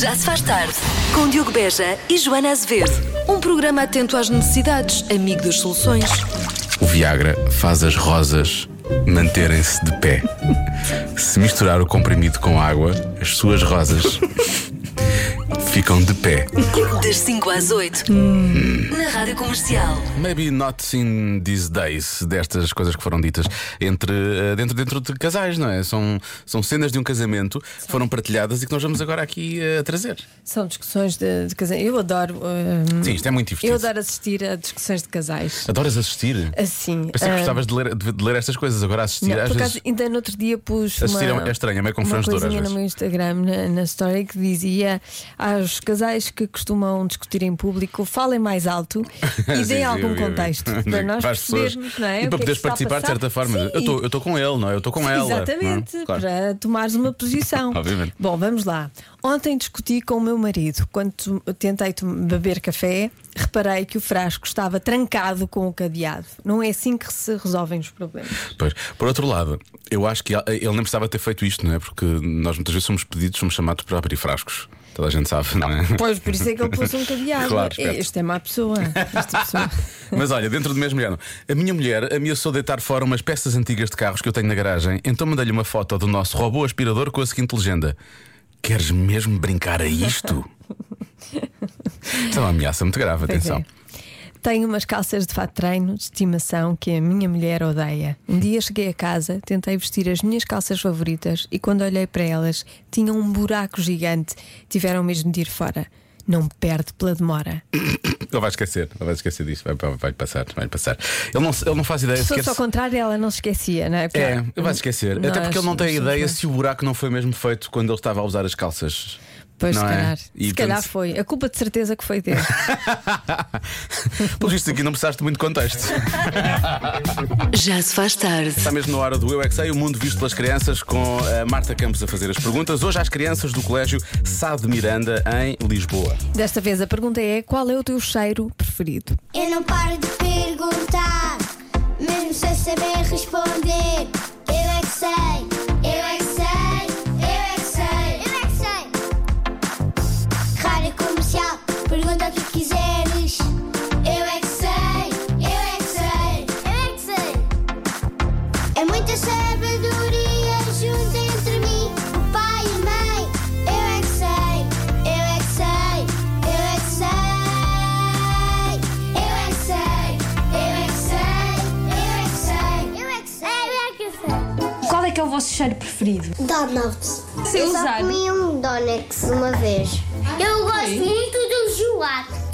Já se faz tarde. Com Diogo Beja e Joana Azevedo. Um programa atento às necessidades, amigo das soluções. O Viagra faz as rosas manterem-se de pé. Se misturar o comprimido com água, as suas rosas ficam de pé. Das 5 às 8. Na Rádio Comercial. Maybe not in these days, destas coisas que foram ditas entre, eh, dentro, dentro de casais, não é? São, são cenas de um casamento que foram partilhadas e que nós vamos agora aqui a trazer. São discussões de, de casais. Eu adoro. hum, Sim, isto é muito divertido. eu adoro assistir a discussões de casais. Adoras assistir? Assim. Pensei que ah, gostavas de ler, de, de ler estas coisas, agora assistir não, às por vezes. acaso, ainda no outro dia pus Assistir uma, é estranho, é meio confrangedor coisinha no meu Instagram, na, na story, que dizia aos casais que costumam discutir em público, falem mais alto e deem algum contexto para nós Para percebermos, não é? E para é poderes participar de certa forma. Eu estou- com ele, não é? Eu estou com ela. Exatamente, é? Claro. para tomares uma posição. Obviamente. Bom, vamos lá. Ontem discuti com o meu marido. Quando tentei beber café, reparei que o frasco estava trancado com o cadeado. Não é assim que se resolvem os problemas. Pois. Por outro lado, eu acho que ele nem precisava ter feito isto, não é? Porque nós muitas vezes somos pedidos, somos chamados para abrir frascos. Toda a gente sabe, não é? Pois, por isso é que ele pôs um cadeado. Claro, este é má pessoa. Esta pessoa. Mas olha, dentro do mesmo género, a minha mulher ameaçou deitar fora umas peças antigas de carros que eu tenho na garagem, então mandei-lhe uma foto do nosso robô aspirador com a seguinte legenda: Queres mesmo brincar a isto? Isto é uma ameaça muito grave, atenção. é. Tenho umas calças de fato de treino de estimação que a minha mulher odeia. Um dia cheguei a casa, tentei vestir as minhas calças favoritas e quando olhei para elas tinham um buraco gigante. Tiveram mesmo de ir fora. Não perde pela demora. Ele vai esquecer, ele vai esquecer disso, vai, vai, vai passar, vai passar. Ele não, ele não faz ideia Se fosse ao contrário, ela não se esquecia, não é? Porque É, ele vai esquecer. Até nós porque ele não tem ideia se o buraco não foi mesmo feito quando ele estava a usar as calças. Pois, não se é? calhar. E, se calhar portanto, foi. A culpa de certeza que foi dele. Pelo visto aqui não precisaste de muito contexto. Já se faz tarde. Está mesmo na hora do Eu é Que Sei, o mundo visto pelas crianças, com a Marta Campos a fazer as perguntas. Hoje às crianças do Colégio Sá de Miranda, em Lisboa. Desta vez a pergunta é: qual é o teu cheiro preferido? Eu não paro de perguntar, mesmo sem saber responder. Eu é que sei,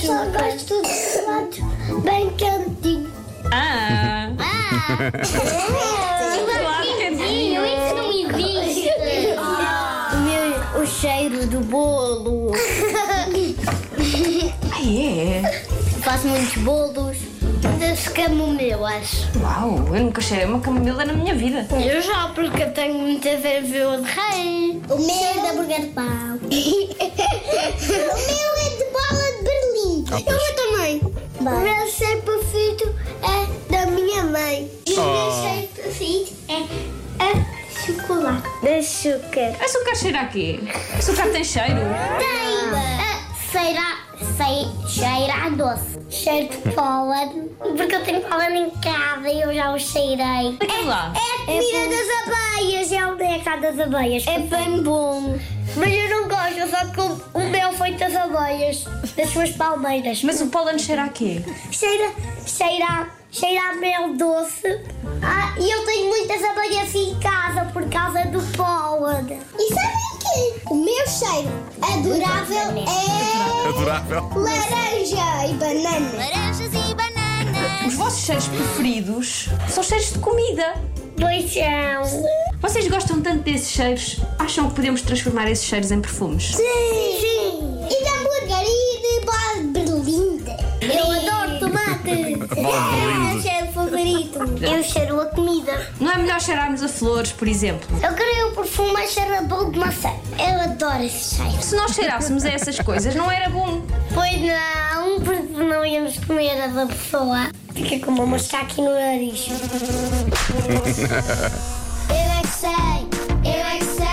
Só gosto de gelato bem quentinho. Ah! Gelato quentinho, isso não existe. O meu, o cheiro do bolo. Ah, é? Faço muitos bolos das camomilas. Uau, eu nunca cheirei uma camomila na minha vida. Eu já, porque eu tenho muita vervelha de rei. O meu é de hambúrguer de pão. o meu é Berlim. Ah, eu pois. vou também. O meu cheiro preferido é da minha mãe. E o Oh. meu cheiro preferido é a chocolate. De açúcar. Açúcar cheira a quê? Açúcar tem cheiro? Tem a cheira, sei, cheira a doce. Cheiro de pólen. Porque eu tenho pólen em casa e eu já o cheirei. Lá. É a comida das abelhas, é o néctar das abelhas. É bem bom. Mas eu não gosto, só que o, o mel feito das abelhas, das suas palmeiras. Mas o pólen cheira a quê? cheira, cheira, cheira a mel doce. Ah, e eu tenho muitas abelhas em casa por causa do pólen. E sabem que o meu cheiro adorável é Adorável. laranja e banana. Laranjas e bananas. Os vossos cheiros preferidos são cheiros de comida. Pois são. Vocês gostam tanto desses cheiros? Acham que podemos transformar esses cheiros em perfumes? Sim. Sim. E de hambúrguer e de berlinda. Eu adoro tomate. De É o cheiro favorito. Eu cheiro a comida. Não é melhor cheirarmos a flores, por exemplo? Eu queria o perfume mais cheiro a bolo de maçã. Eu adoro esse cheiro. Se nós cheirássemos a essas coisas, não era bom. Pois não, porque não íamos comer a da pessoa. Fica com uma mosca aqui no nariz. eu é que sei,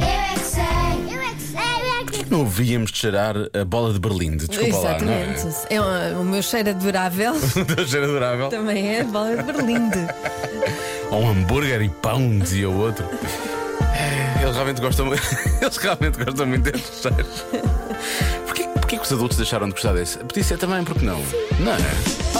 eu é que sei, eu é que sei, eu é que sei, eu é que não havíamos de cheirar a bola de Berlim? Desculpa lá, não é? Exatamente. É o meu cheiro adorável Do cheiro adorável. também é a bola de Berlinde. Ou um hambúrguer e pão, dizia o outro. É, Eles realmente gostam, eles realmente gostam muito destes cheiros. Porquê, porquê que os adultos deixaram de gostar desse? Podia ser também, porque não? Não é?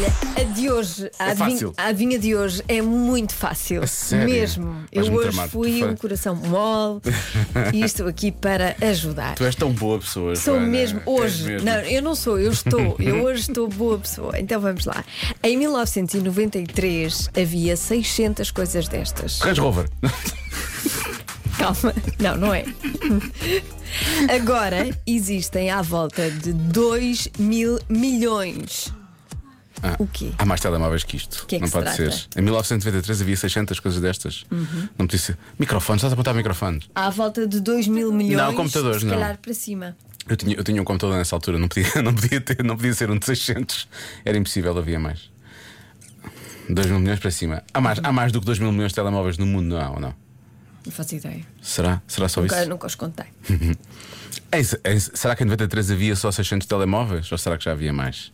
Olha, a de hoje, a, É adivinha, fácil. a adivinha de hoje é muito fácil. Mesmo. Eu Vais-me hoje tramar, fui um coração mole e estou aqui para ajudar. Tu és tão boa pessoa. Sou Joana. mesmo hoje. mesmo. Não, eu não sou, eu estou. Eu hoje estou boa pessoa. Então vamos lá. Em 1993 havia 600 coisas destas. Range Rover. Calma. Não, não é. Agora existem à volta de 2 mil milhões. Ah, O quê? Há mais telemóveis que isto. Que é que não se pode trata? Uhum. ser. Em 1993 havia 600 coisas destas. Não podia ser. Microfones, estás a apontar microfones? À volta de 2 mil milhões. Não, computadores, se não. calhar para cima. Eu tinha, eu tinha um computador nessa altura, não podia, não, podia ter, não podia ser um de 600. Era impossível, havia mais. 2 mil milhões para cima. Há mais, há mais do que 2 mil milhões de telemóveis no mundo, não há ou não? Não faço ideia. Será? Será só Nunca, isso? nunca os contei. É é será que em 93 havia só 600 telemóveis? Ou será que já havia mais?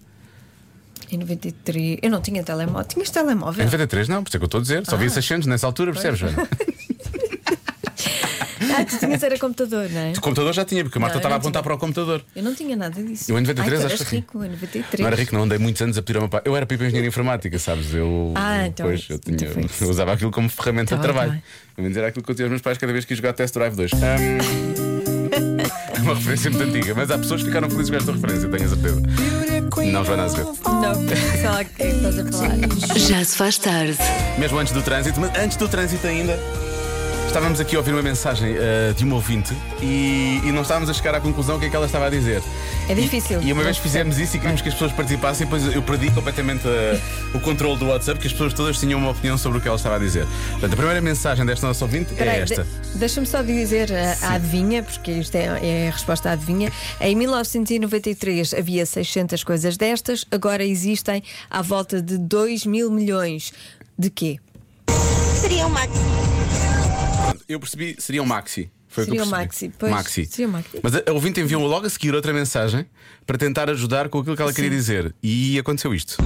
Em 93. Eu não tinha telemóvel. Tinhas telemóvel? Em 93 não, por isso é que eu estou a dizer. Só Ah. 600 nessa altura, percebes, Joana? Ah, tu tinhas era computador, não é? O computador já tinha, porque a Marta estava a apontar tinha. para o computador. Eu não tinha nada disso. Eu em 93 Ai, acho que rico em 93. Não era rico, não andei muitos anos a pedir pai. Eu era para engenharia informática, sabes? Eu, Ah, então eu, tinha, então eu usava aquilo como ferramenta Tá de trabalho. tá bem. Vou dizer aquilo que eu tinha aos meus pais cada vez que ia jogar Test Drive 2. Ahm, É uma referência muito antiga, mas há pessoas que ficaram felizes com esta referência, tenho a certeza. Não, Joana Azevedo. Não, sei lá o que é que estás a falar. Já se faz tarde. Mesmo antes do trânsito, mas antes do trânsito ainda. Estávamos aqui a ouvir uma mensagem eh, de uma ouvinte e, e não estávamos a chegar à conclusão o que é que ela estava a dizer. É difícil. E uma vez fizemos isso e queríamos que as pessoas participassem, e depois eu perdi completamente eh, o controle do WhatsApp, que as pessoas todas tinham uma opinião sobre o que ela estava a dizer. Portanto, a primeira mensagem desta nossa ouvinte é aí, esta. de- Deixa-me só dizer a, a adivinha, porque isto é, é a resposta à adivinha. Em 1993 havia 600 coisas destas, agora existem à volta de 2 mil milhões. De quê? Seria uma eu percebi, seria um maxi. Foi o Seria um percebi. maxi, pois, maxi. seria um maxi. Mas a ouvinte enviou logo a seguir outra mensagem para tentar ajudar com aquilo que ela queria dizer. E aconteceu isto.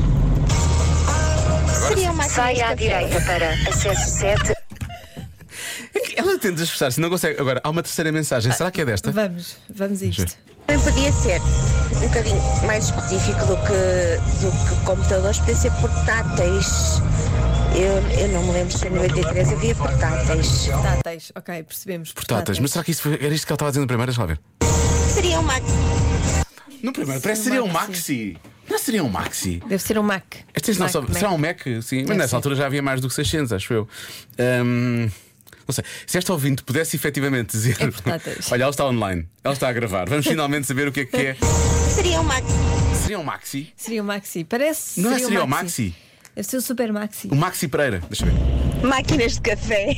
seria uma Sai à direita para acesso 7. Ela tenta expressar-se, não consegue. Agora, há uma terceira mensagem. Será que é desta? Vamos, vamos a isto. Também podia ser um bocadinho mais específico do que, do que computadores, podia ser portáteis. Eu, eu não me lembro se em 93 havia portáteis. Portáteis, ok, percebemos. Portáteis. Mas será que isso foi, era isto que ela estava a dizer no primeiro? Deixa lá ver. Seria uma No primeiro, parece que seria um maxi. Não seria um maxi. Deve ser um Mac. Não Mac, só, Mac. será um Mac? Sim, mas Deve nessa ser. altura já havia mais do que 600, acho eu. Ahm, não sei. Se esta ouvinte pudesse efetivamente dizer: É portáteis. Olha, ela está online, ela está a gravar, vamos finalmente saber o que é que é. Seria uma Seria um Maxi? Seria o Maxi. Parece. Não é seria seria o Maxi? Deve ser o Super Maxi. O Maxi Pereira, deixa eu ver. máquinas de café.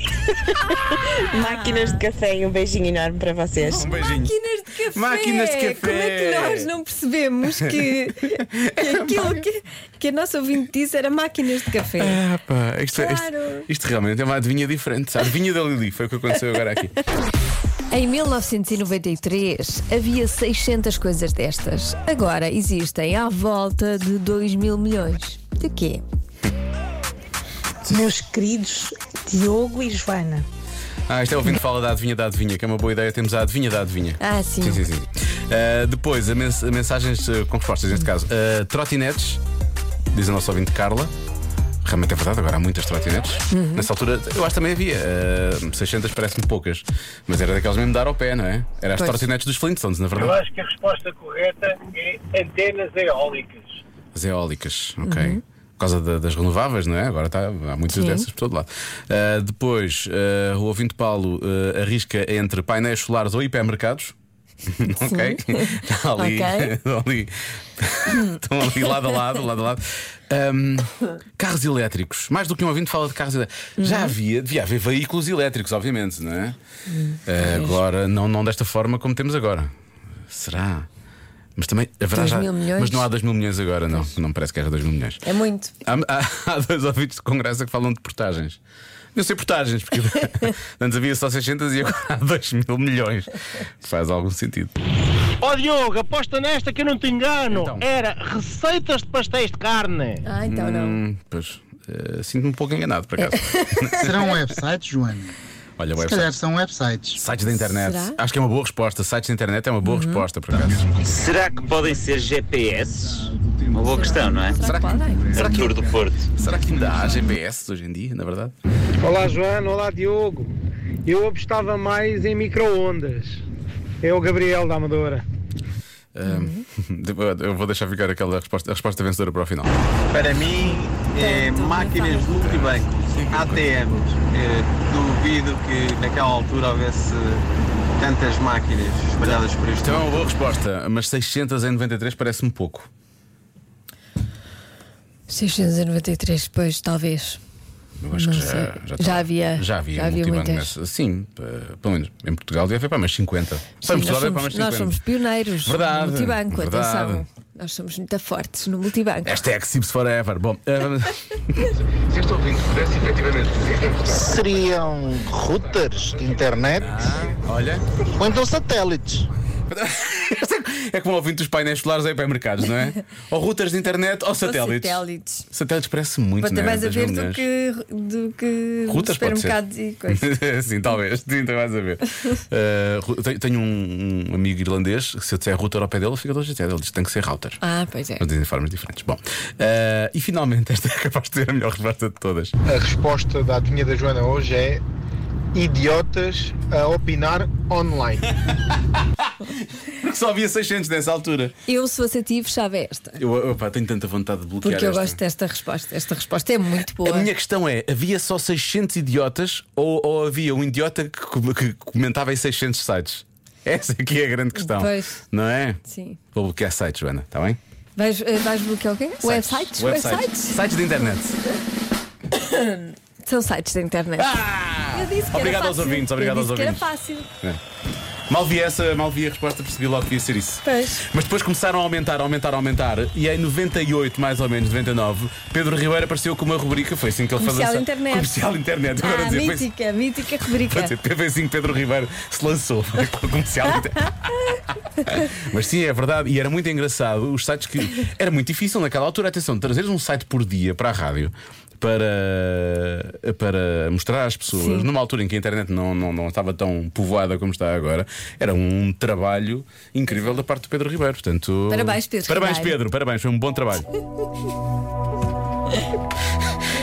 máquinas de café e um beijinho enorme para vocês. Um beijinho. Máquinas de café! Máquinas de café. Como é que nós não percebemos que, que aquilo que, que a nossa ouvinte disse era máquinas de café? Ah, pá, isto, Claro. isto, isto realmente é uma adivinha diferente. A adivinha da Lili foi o que aconteceu agora aqui. Em 1993 havia 600 coisas destas. Agora existem à volta de 2 mil milhões. De quê? Meus queridos Diogo e Joana. Ah, isto é ouvindo fala da adivinha da adivinha, que é uma boa ideia. Temos a adivinha da adivinha. Ah, sim. Sim, sim, sim. Ah, depois, a mens- mensagens ah, com respostas, neste caso. Ah, trotinetes, diz a nossa ouvinte Carla. Realmente é verdade, agora há muitas trotinetes. Uhum. Nessa altura, eu acho que também havia. ah, 600 parece-me poucas. Mas era daquelas mesmo de dar ao pé, não é? Era as Pois. trotinetes dos Flintstones, na Eu verdade. acho que a resposta correta é antenas eólicas. As eólicas, ok. Por causa da- das renováveis, não é? Agora está, há muitas Uhum. Sim. dessas por todo lado. Ah, depois, ah, o ouvinte Paulo arrisca entre painéis solares ou hipermercados. ok? Está ali, Ok. estão ali, estão ali lado a lado, lado a lado. Ahm, carros elétricos. Mais do que um ouvinte fala de carros elétricos. Uhum. Já havia, devia haver veículos elétricos, obviamente, não é? Ah, agora, não, não desta forma como temos agora. Será? Mas também haverá já. mil milhões? Mas não há 2 mil milhões agora, não. Não parece que haja 2 mil milhões. É muito. Há, há, há dois ouvintes com graça que falam de portagens. Não sei portagens, porque antes havia só 600 e agora há 2 mil milhões. Faz algum sentido. Ó Diogo, aposta nesta que eu não te engano. Então. Era receitas de pastéis de carne. Ah, então não. Hum, pois, eh, sinto-me um pouco enganado, por acaso. Serão websites, Joana? Olha, Se calhar são websites. Sites da internet. Será? Acho que é uma boa resposta. Sites da internet é uma boa resposta, por acaso. Será que podem ser GPS? Uma boa questão, não é? Será que podem? Será que- do Porto. Será que ainda há GPS hoje em dia, na verdade? Olá Joana, olá Diogo. Eu apostava mais em micro-ondas. É o Gabriel da Amadora. Eu vou deixar ficar aquela resposta, a resposta vencedora para o final. Para mim, é máquinas multibanco, ATMs. É, duvido que naquela altura houvesse tantas máquinas espalhadas por este Então é uma boa resposta, mas 600 em 93 parece-me pouco. 693, depois, talvez. Eu acho Não que sei. já, já, Já havia- já havia, já havia multibanco muitas. nessa. Sim, eh, pelo menos em Portugal devia haver para mais 50. Só em Sim, Portugal nós, deve para somos, mais nós 50. somos pioneiros Verdade, no multibanco, verdade. atenção. Nós somos muito fortes no multibanco. Hashtag Sips Forever. Bom, eh, Se este ouvinte pudesse efetivamente Seriam routers de internet olha. ou então satélites. É como ouvinte dos painéis solares em hipermercados, não é? Ou routers de internet ou satélites. satélites. Satélites parece muito, Pode ter não é? mais a 10 ver do que, do que ser. supermercados e coisas. Sim, talvez. Sim, tem mais a ver. Ru- tenho- um, um amigo irlandês que se eu disser router ao pé dele, fica todo chateado. Ele diz que tem que ser router. Ah, pois é. Mas dizem formas diferentes. Bom, eh, e finalmente, esta é capaz de ser a melhor resposta de todas. A resposta da adivinha da Joana hoje é idiotas a opinar online. Porque só havia 600 nessa altura. Eu, se fosse a ti, fechava esta. Eu opa, tenho tanta vontade de bloquear Porque eu esta. gosto desta resposta. Esta resposta é muito boa. A minha questão é: havia só 600 idiotas ou, ou havia um idiota que, que comentava em 600 sites? Essa aqui é a grande questão. Pois. Não é? Sim. Vou bloquear sites, Joana, está bem? Vais, eh, vais bloquear o quê? Websites? Websites. Sites de internet. São sites da internet. Eu disse que Ah! Obrigado era aos fácil. ouvintes, Eu obrigado aos disse que era ouvintes. fácil. É. Mal vi essa, mal vi a resposta, percebi logo que ia ser isso. Pois. Mas depois começaram a aumentar, aumentar, aumentar. E em 98, mais ou menos, 99, Pedro Ribeiro apareceu com uma rubrica. Foi assim que ele Comercial fazia. internet. Comercial internet. Agora Ah, dizer, foi- mítica, mítica rubrica. Pode foi assim que Pedro Ribeiro se lançou com o comercial internet. Mas sim, é verdade. E era muito engraçado. Os sites que. Era muito difícil naquela altura, atenção, trazeres um site por dia para a rádio. Para, para mostrar às pessoas, Sim. numa altura em que a internet não, não, não estava tão povoada como está agora, era um trabalho incrível da parte do Pedro Ribeiro. Portanto, Parabéns, Pedro Parabéns, Ribeiro. Pedro. Parabéns, foi um bom trabalho.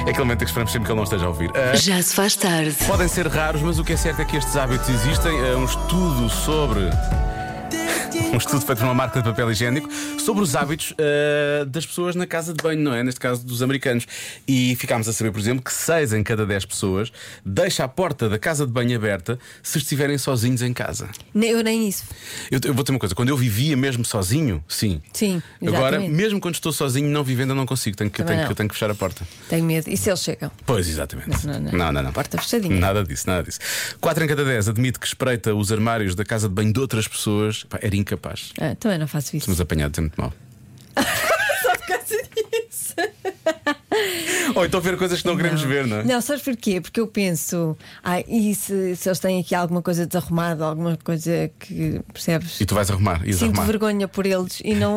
É aquele momento que esperamos sempre que ele não esteja a ouvir. Ah, Já se faz tarde. Podem ser raros, mas o que é certo é que estes hábitos existem. É um estudo sobre. Um estudo feito por uma marca de papel higiênico sobre os hábitos eh, das pessoas na casa de banho, não é? Neste caso dos americanos. E ficámos a saber, por exemplo, que 6 em cada 10 pessoas deixa a porta da casa de banho aberta se estiverem sozinhos em casa. Nem- Eu nem isso. Eu, eu vou ter uma coisa, quando eu vivia mesmo sozinho, sim. Sim, Agora, exatamente. mesmo quando estou sozinho, não vivendo, eu não consigo. Tenho que, tenho, que, não. tenho que fechar a porta. Tenho medo. E se eles chegam? Pois, exatamente. Mas não, não. não, não. não. Porta fechadinha. Nada disso, nada disso. 4 em cada 10 admite que espreita os armários da casa de banho de outras pessoas. Pá, era incapaz. Ah, também não faço isso. Somos apanhados, é muito mal. Só por causa disso. Ou então ver coisas que não, queremos ver, não é? Não, sabes porquê? Porque eu penso, ah, e se, se eles têm aqui alguma coisa desarrumada, alguma coisa que percebes? E tu vais arrumar, ias Sinto vergonha por eles e não,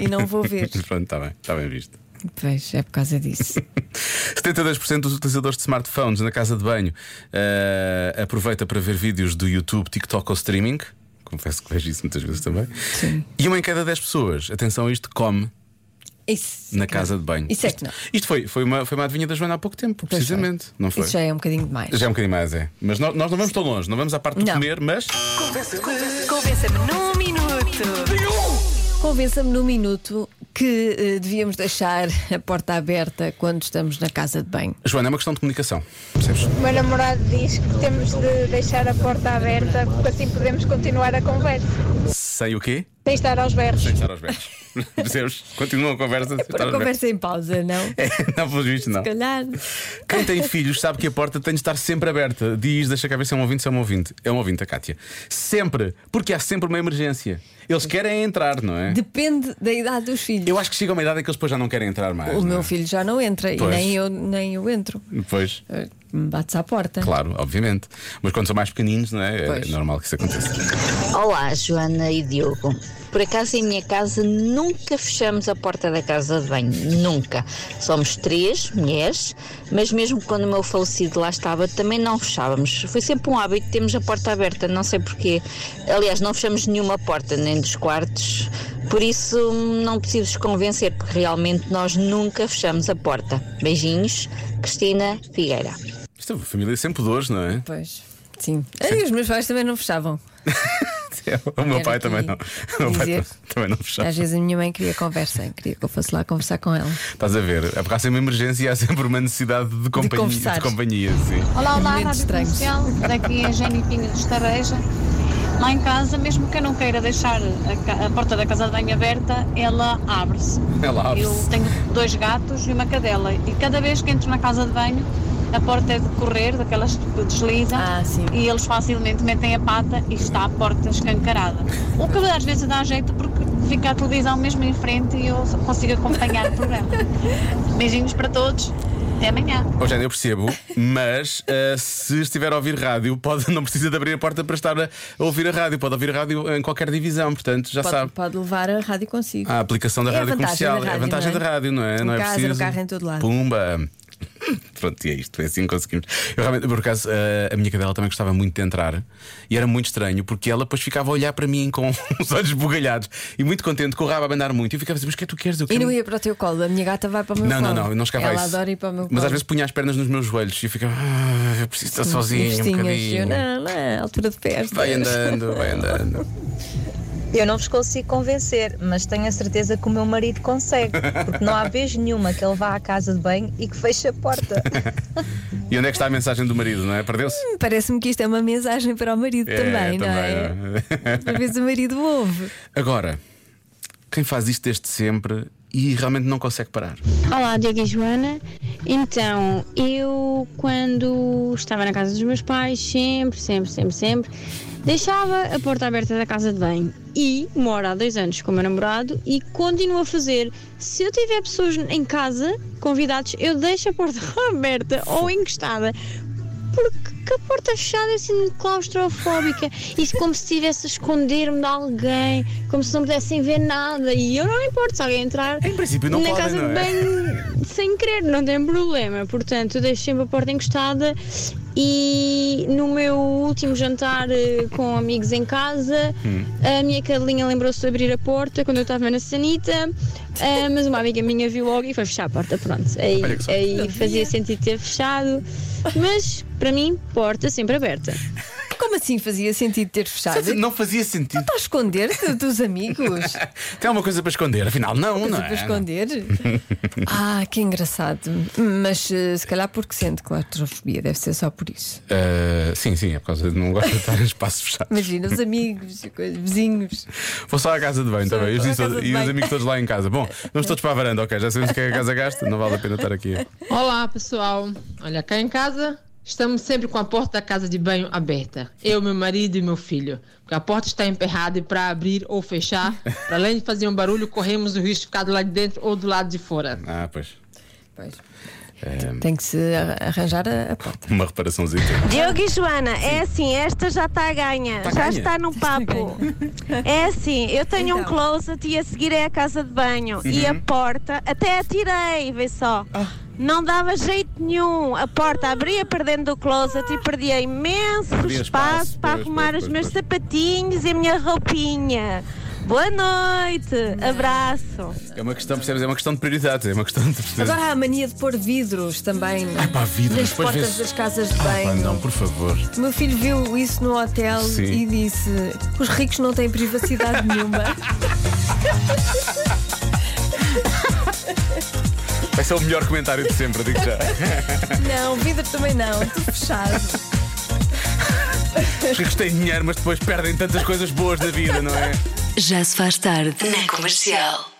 e não vou ver. Pronto, está bem, está bem visto. Pois, é por causa disso. 72% dos utilizadores de smartphones na casa de banho eh, aproveita para ver vídeos do YouTube, TikTok ou streaming. Confesso que vejo isso muitas vezes também. Sim. E uma em cada 10 pessoas, atenção a isto, come Isso, na casa de banho. Isso é Isto- que não. Isto foi, foi, uma, foi uma adivinha da Joana há pouco tempo, Pois foi. precisamente. Não foi? Isso já é um bocadinho demais. Já é um bocadinho mais, é. Mas nós, nós não vamos tão longe, não vamos à parte do Não. comer, mas. Convença-me num minuto. Convença-me num minuto que eh, devíamos deixar a porta aberta quando estamos na casa de banho. Joana, é uma questão de comunicação. Percebes? O meu namorado diz que temos de deixar a porta aberta porque assim podemos continuar a conversa. Sem o quê? Sem estar aos berros. Sem estar aos berros. Percebes? Continua a conversa. Para a conversa em pausa, não? É, não, pelos vistos, não. Se calhar. Quem tem filhos sabe que a porta tem de estar sempre aberta. Diz, deixa cá ver se é um ouvinte, se é um ouvinte. É um ouvinte, a Cátia. Sempre. Porque há sempre uma emergência. Eles querem entrar, não é? Depende da idade dos filhos. Eu acho que chega uma idade em que eles depois já não querem entrar mais. O não é? meu filho já não entra Pois. e nem eu, nem eu entro. Pois, Bates à porta. claro, obviamente. Mas quando são mais pequeninos, não é? É Pois. normal que isso aconteça. Olá, Joana e Diogo. Por acaso em minha casa nunca fechamos a porta da casa de banho, nunca. Somos três mulheres, mas mesmo quando o meu falecido lá estava, também não fechávamos. Foi sempre um hábito termos a porta aberta, não sei porquê. Aliás, não fechamos nenhuma porta, nem dos quartos. Por isso, não preciso vos convencer, porque realmente nós nunca fechamos a porta. Beijinhos, Cristina Figueira. É uma família sem pudores, não é? Pois. Sim. E os meus pais também não fechavam. O meu pai também não. O meu pai também não fechava. Às vezes a minha mãe queria conversa, queria que eu fosse lá conversar com ela. Estás a ver? É porque há sempre uma emergência e há sempre uma necessidade de companhia. conversar. De companhia sim. Olá, olá, Rádio estranhos. Comercial. Daqui é Jenny Pinho de Estareja. Lá em casa, mesmo que eu não queira deixar a, a porta da casa de banho aberta, ela abre-se. Ela abre-se. Eu tenho dois gatos e uma cadela. E cada vez que entro na casa de banho, a porta é de correr, daquelas que desliza. Ah, sim. E eles facilmente metem a pata e está a porta escancarada. O que às vezes dá jeito porque fica a televisão mesmo em frente e eu só consigo acompanhar o programa. Beijinhos para todos. Até amanhã. Ô, Jane, eu percebo, mas ah, se estiver a ouvir rádio, pode, não precisa de abrir a porta para estar a, ouvir a rádio. Pode ouvir a rádio em qualquer divisão, portanto, já pode, sabe. pode levar a rádio consigo. A aplicação da É a rádio vantagem comercial da é a rádio, vantagem não é? da rádio, não é? Em não é casa, no preciso. carro, em todo lado. Pumba! Pronto, e é isto, é assim que conseguimos. Eu realmente, por acaso, a, a minha cadela também gostava muito de entrar e era muito estranho porque ela depois ficava a olhar para mim com os olhos bugalhados e muito contente com o rabo a andar muito. E eu ficava assim, mas o que é que tu queres? Eu E não ia para o teu colo, a minha gata vai para o meu Não, colo. não, não, não chegava a Ela isso. adora ir para o meu colo. Mas às vezes punha as pernas nos meus joelhos e eu ficava, ah, eu preciso estar sozinho um bocadinho. eu, não, não, altura de festa. Vai andando, vai andando. Eu não vos consigo convencer, mas tenho a certeza que o meu marido consegue, porque não há vez nenhuma que ele vá à casa de banho e que feche a porta. E onde é que está a mensagem do marido, não é? Perdeu-se? Parece-me que isto é uma mensagem para o marido É, também, não é? Às vezes o marido ouve. Agora, quem faz isto desde sempre e realmente não consegue parar? Olá, Diego e Joana. Então, eu quando estava na casa dos meus pais, sempre, sempre, sempre, sempre, deixava a porta aberta da casa de banho. E moro há dois anos com o meu namorado e continuo a fazer. Se eu tiver pessoas em casa, convidados, eu deixo a porta aberta ou encostada. Porque a porta fechada é assim claustrofóbica. Isso como se estivesse a esconder-me de alguém, como se não pudessem ver nada. E eu não importo se alguém entrar Em princípio não na podem, casa não de é? banho sem querer, não tem problema. Portanto, eu deixo sempre a porta encostada e no meu último jantar eh, com amigos em casa, Hum. a minha cadelinha lembrou-se de abrir a porta quando eu estava na sanita, eh, mas uma amiga minha viu logo e foi fechar a porta. Pronto, aí, aí fazia sentido ter fechado, mas para mim, porta sempre aberta. Como assim fazia sentido ter fechado? Não fazia sentido. Está a esconder-te dos amigos? Tem alguma coisa para esconder? Afinal, não, não Coisa é? para esconder? ah, que engraçado. Mas eh, se calhar porque sente claustrofobia, deve ser só por isso. Ah, sim, sim, é por causa de não gosto de estar em espaços fechados. Imagina, os amigos, vizinhos. Vou só à casa de banho também. E todos- de e os banho. amigos todos lá em casa. Bom, vamos todos para a varanda, ok? Já sabemos o que é que a casa gasta, não vale a pena estar aqui. Olá, pessoal. Olha, cá em casa estamos sempre com a porta da casa de banho aberta. Eu, meu marido e meu filho. Porque a porta está emperrada e para abrir ou fechar, para além de fazer um barulho, corremos o risco de ficar do lado de dentro ou do lado de fora. Ah, pois. Pois. É, Tem que se ar- arranjar a, a porta. uma reparaçãozinha. Diogo e Joana, é assim, esta já está a ganha, Tá já ganha? está no papo. É assim, eu tenho um closet e a seguir é a casa de banho e a Uhum. porta, até a tirei, vê só. Não dava jeito nenhum. A porta abria para dentro do closet e perdia imenso Perdia espaço, espaço, para pois, arrumar pois, os pois, meus pois. sapatinhos e a minha roupinha. Boa noite, abraço. É uma questão, percebes? É uma questão de prioridades, é uma questão de. Agora há a mania de pôr vidros também. Ah, pá, vidros, Nas depois portas vê-se- das casas de Ah, pá, banho. não, por favor. O meu filho viu isso no hotel Sim. e disse: os ricos não têm privacidade nenhuma. Vai ser o melhor comentário de sempre, digo já. não, vidro também não, tudo fechado. Os ricos têm dinheiro, mas depois perdem tantas coisas boas da vida, não é? Já se faz tarde na comercial.